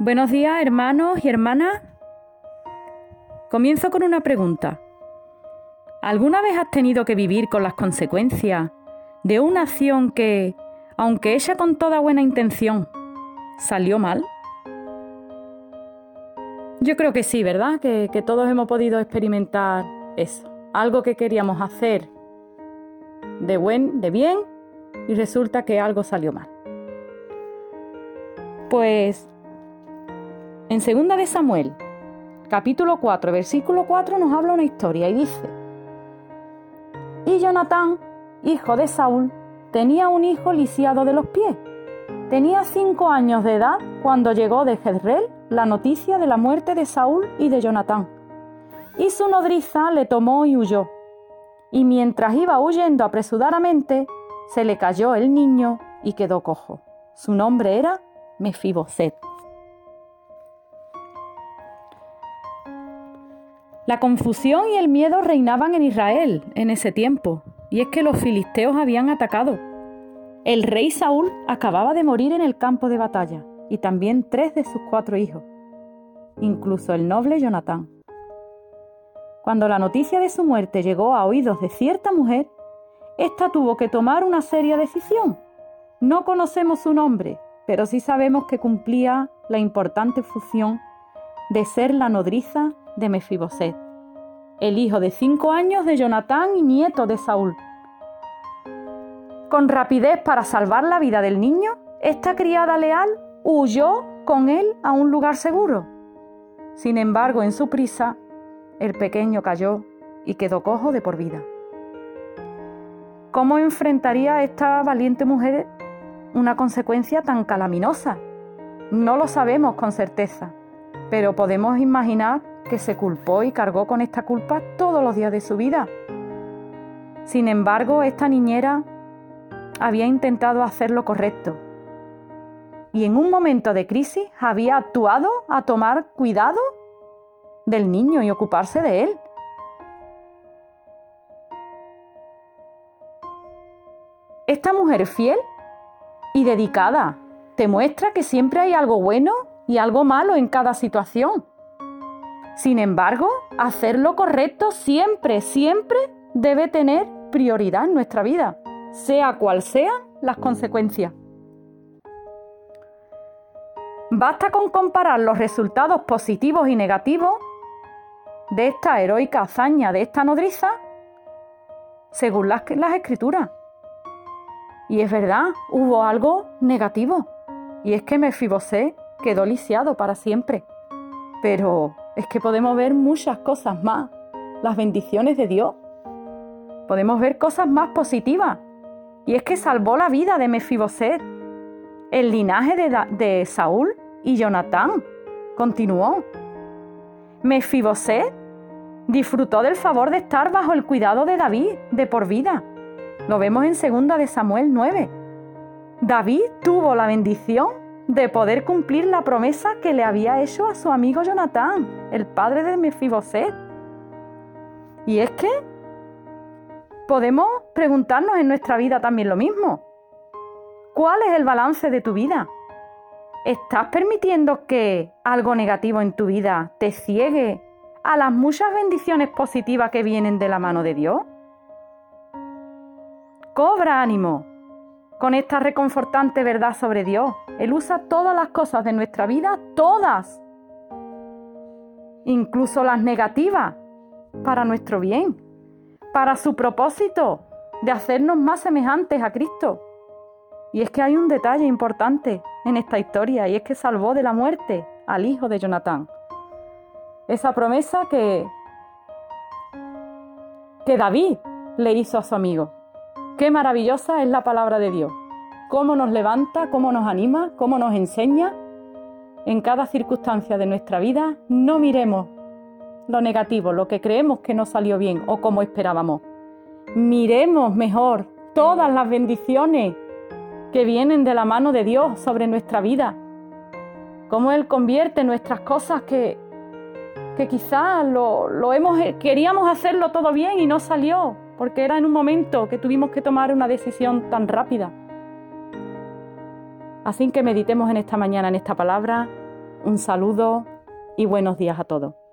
Buenos días, hermanos y hermanas. Comienzo con una pregunta. ¿Alguna vez has tenido que vivir con las consecuencias de una acción que, aunque hecha con toda buena intención, salió mal? Yo creo que sí, ¿verdad? Que, que todos hemos podido experimentar eso. Algo que queríamos hacer de buen, de bien, y resulta que algo salió mal. Pues en segunda de Samuel, capítulo 4, versículo 4 nos habla una historia y dice, y Jonatán, hijo de Saúl, tenía un hijo lisiado de los pies. Tenía cinco años de edad cuando llegó de Jezreel la noticia de la muerte de Saúl y de Jonatán. Y su nodriza le tomó y huyó. Y mientras iba huyendo apresuradamente, se le cayó el niño y quedó cojo. Su nombre era Mefiboset. La confusión y el miedo reinaban en Israel en ese tiempo, y es que los filisteos habían atacado. El rey Saúl acababa de morir en el campo de batalla, y también tres de sus cuatro hijos, incluso el noble Jonatán. Cuando la noticia de su muerte llegó a oídos de cierta mujer, ésta tuvo que tomar una seria decisión. No conocemos su nombre, pero sí sabemos que cumplía la importante función de ser la nodriza de Mefiboset, el hijo de cinco años de Jonatán y nieto de Saúl. Con rapidez para salvar la vida del niño, esta criada leal huyó con él a un lugar seguro. Sin embargo, en su prisa, el pequeño cayó y quedó cojo de por vida. ¿Cómo enfrentaría esta valiente mujer una consecuencia tan calaminosa? No lo sabemos con certeza, pero podemos imaginar que se culpó y cargó con esta culpa todos los días de su vida. Sin embargo, esta niñera había intentado hacer lo correcto y en un momento de crisis había actuado a tomar cuidado del niño y ocuparse de él. Esta mujer fiel y dedicada te muestra que siempre hay algo bueno y algo malo en cada situación. Sin embargo, hacer lo correcto siempre, siempre debe tener prioridad en nuestra vida, sea cual sean las consecuencias. Basta con comparar los resultados positivos y negativos de esta heroica hazaña de esta nodriza según las, escrituras. Y es verdad, hubo algo negativo, y es que Mefibosé quedó lisiado para siempre. Pero es que podemos ver muchas cosas más, las bendiciones de Dios. Podemos ver cosas más positivas. Y es que salvó la vida de Mefiboset. El linaje de, Saúl y Jonatán continuó. Mefiboset disfrutó del favor de estar bajo el cuidado de David de por vida. Lo vemos en 2 de Samuel 9. David tuvo la bendición de poder cumplir la promesa que le había hecho a su amigo Jonatán, el padre de Mefiboset. Y es que podemos preguntarnos en nuestra vida también lo mismo. ¿Cuál es el balance de tu vida? ¿Estás permitiendo que algo negativo en tu vida te ciegue a las muchas bendiciones positivas que vienen de la mano de Dios? Cobra ánimo, con esta reconfortante verdad sobre Dios. Él usa todas las cosas de nuestra vida, todas, incluso las negativas, para nuestro bien, para su propósito de hacernos más semejantes a Cristo. Y es que hay un detalle importante en esta historia, y es que salvó de la muerte al hijo de Jonatán. Esa promesa que, que David le hizo a su amigo. Qué maravillosa es la palabra de Dios. Cómo nos levanta, cómo nos anima, cómo nos enseña. En cada circunstancia de nuestra vida no miremos lo negativo, lo que creemos que no salió bien o como esperábamos. Miremos mejor todas las bendiciones que vienen de la mano de Dios sobre nuestra vida. Cómo Él convierte nuestras cosas que, que quizás lo, lo hemos, queríamos hacerlo todo bien y no salió porque era en un momento que tuvimos que tomar una decisión tan rápida. Así que meditemos en esta mañana en esta palabra Un saludo y buenos días a todos.